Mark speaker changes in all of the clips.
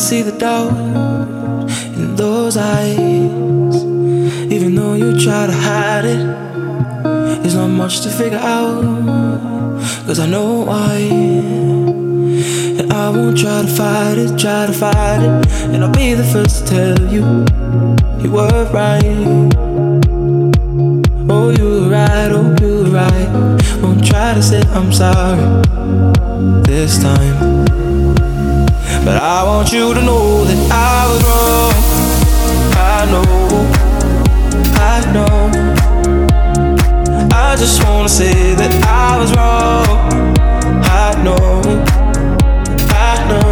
Speaker 1: see the doubt in those eyes. Even though you try to hide it, there's not much to figure out. Cause I know why. And I won't try to fight it, try to fight it. And I'll be the first to tell you, you were right. Oh, you were right, oh, you were right. Won't try to say I'm sorry this time. But I want you to know that I was wrong. I know, I know. I just wanna say that I was wrong. I know, I know.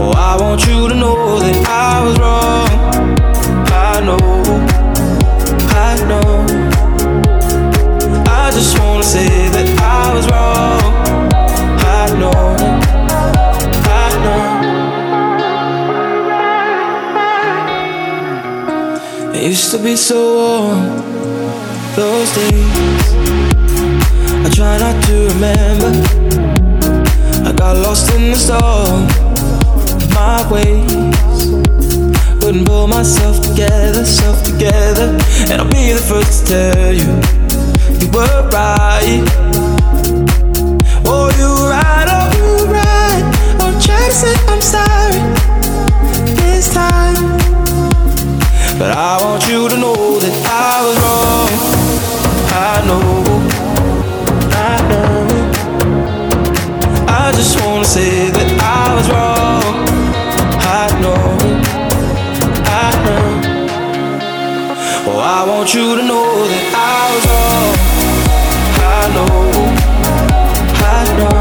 Speaker 1: Oh, I want you to know that I was wrong. I know, I know. I just wanna say that I was wrong. I know. Used to be so warm those days. I try not to remember. I got lost in the storm of my ways. Couldn't pull myself together, self together. And I'll be the first to tell you, you were right. Oh, you were right, oh, you were right. I'll try to say I'm sorry this time. But I want you to know that I was wrong. I know, I know. I just wanna say that I was wrong. I know, I know. Oh, I want you to know that I was wrong. I know, I know.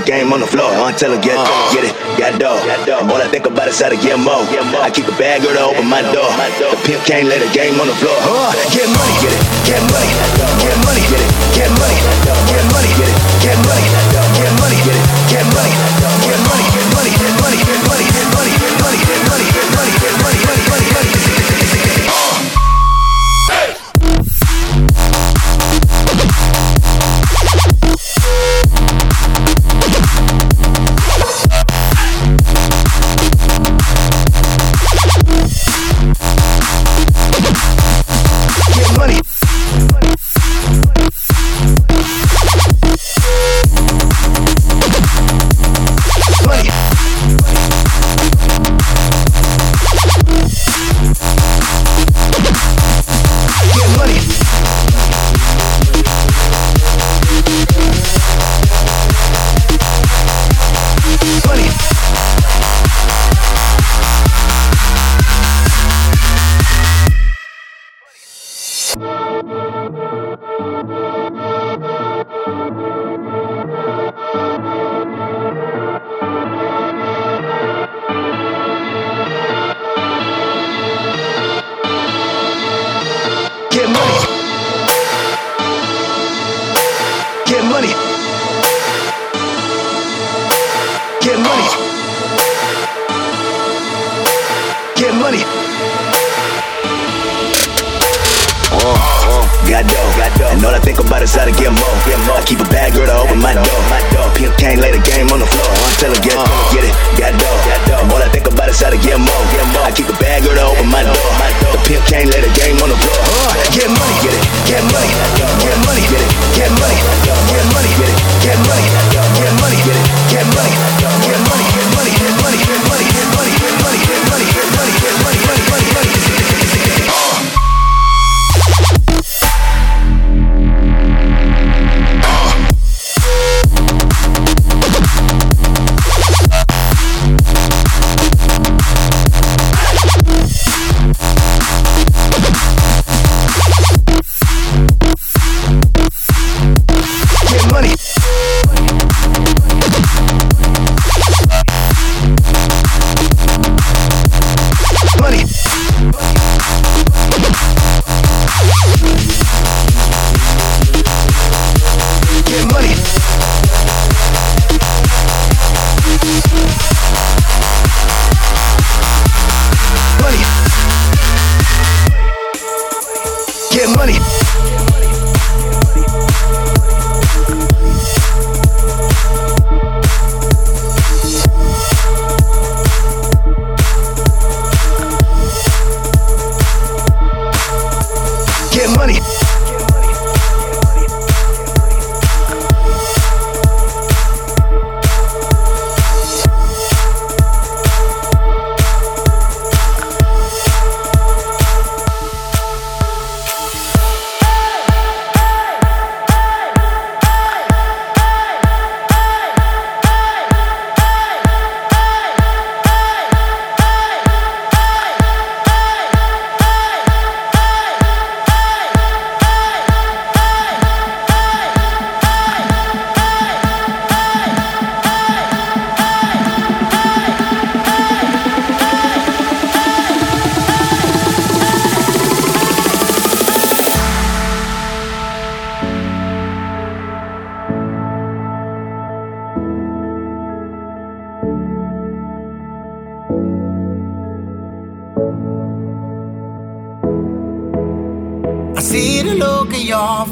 Speaker 2: The game on the floor. Until I get, get it, got. And all I think about is how to get more. I keep a bad girl to open my door. The pimp can't let the game on the floor. I do. And all I think about is how to get more. I keep a bad girl to open my door. Pimp can't lay the game on the floor. I'm telling get, get it, got dough. And all I think about is how to get more. I keep a bad girl to open my door. The pimp can't lay the game on the floor. Get money, get it, get money, get money, get it, get money, get money, get it, get money, get money, get it, get money.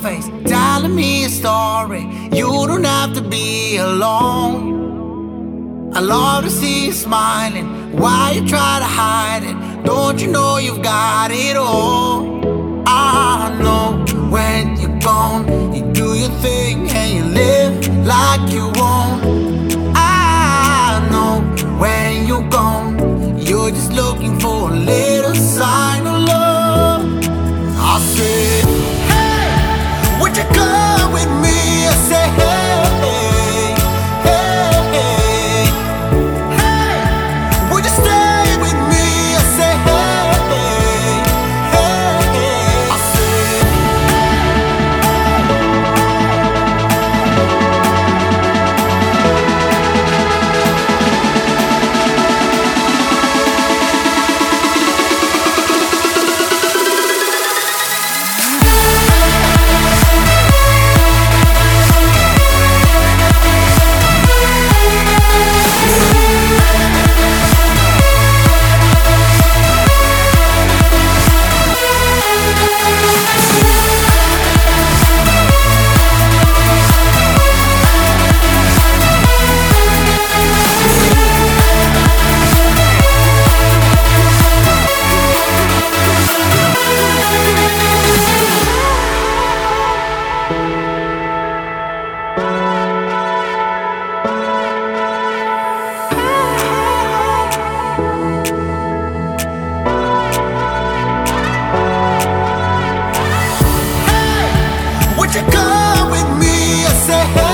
Speaker 3: face, telling me a story. You don't have to be alone. I love to see you smiling. Why you try to hide it? Don't you know you've got it all? I know when you're gone, you do your thing and you live like you want. I know when you're gone, you're just looking for like you come with me, I say.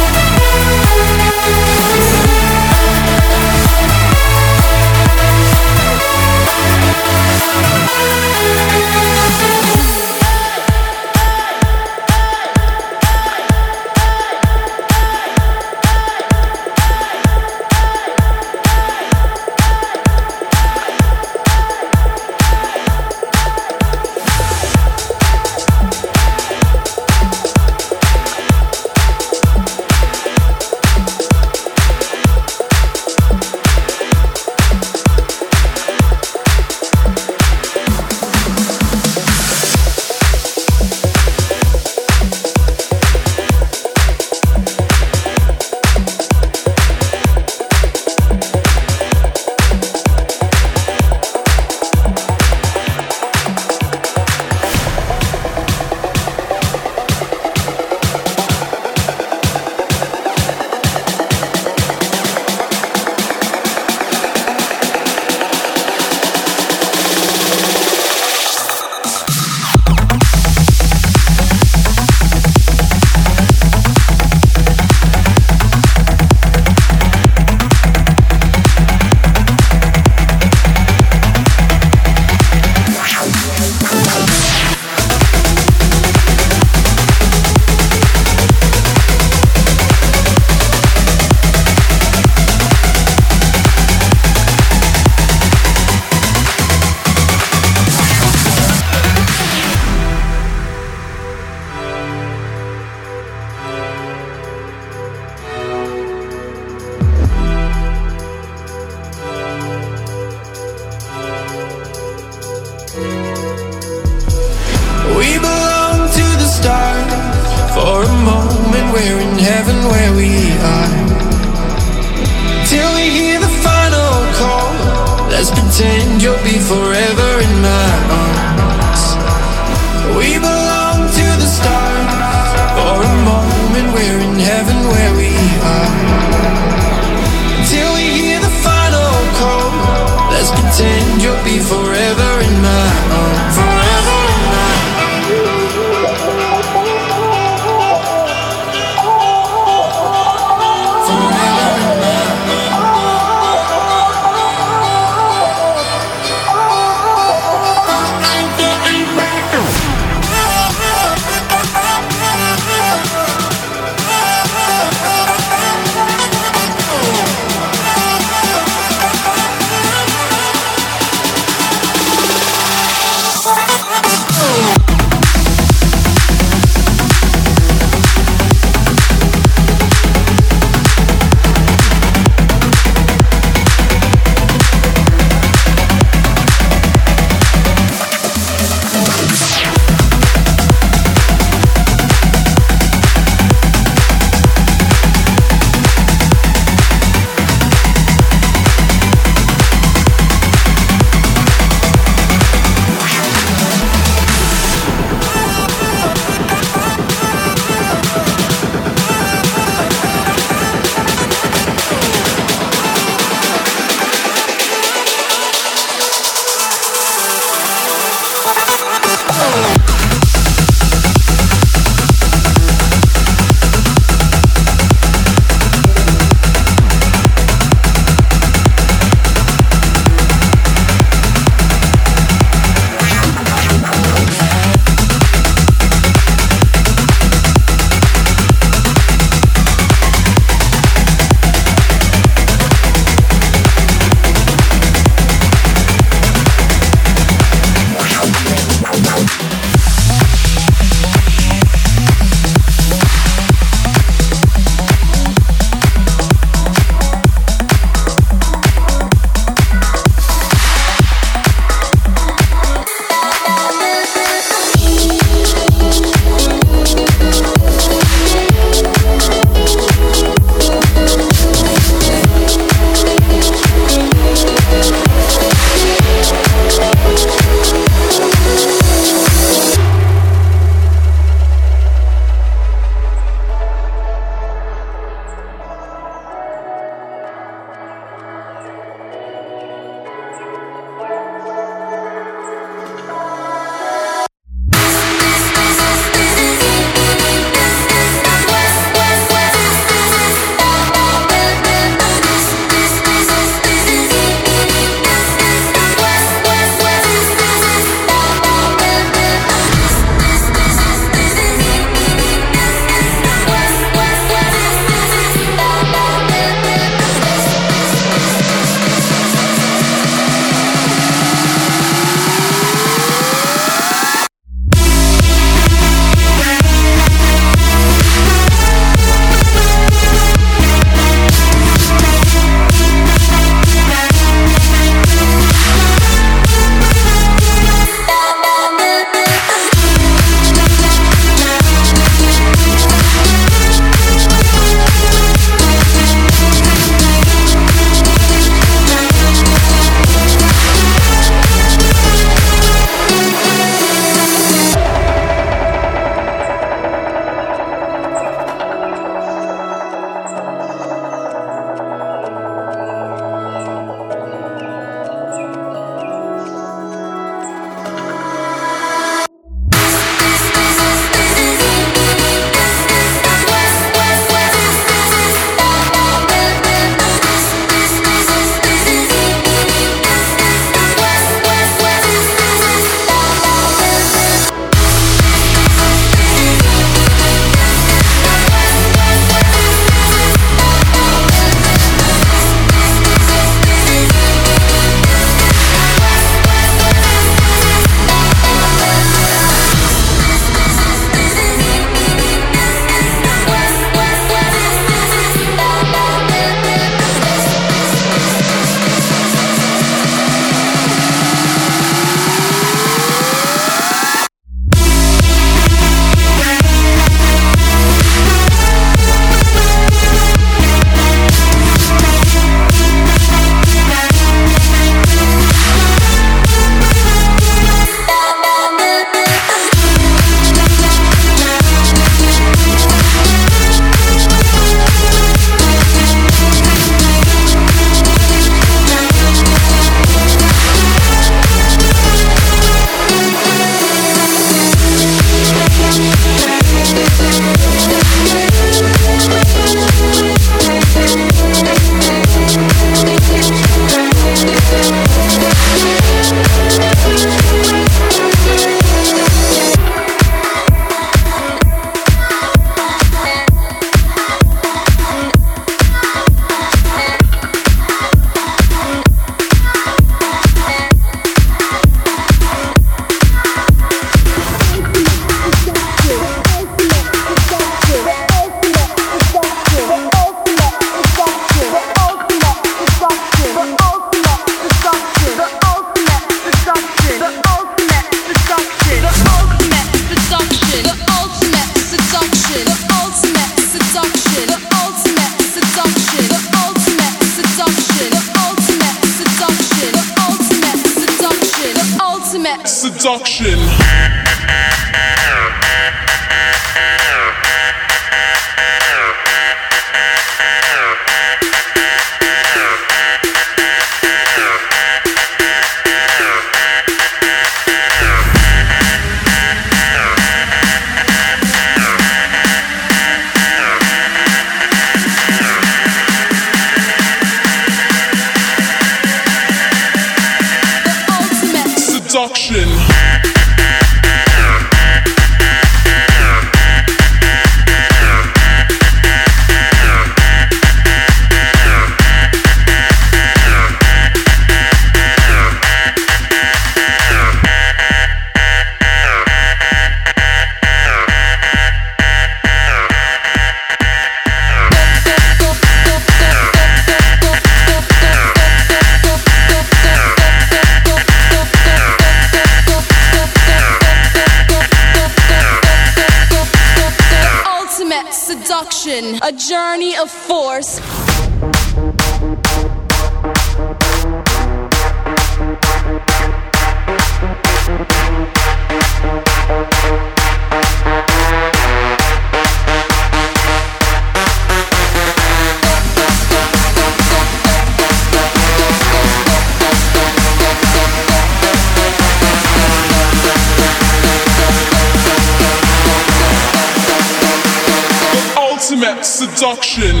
Speaker 4: Seduction.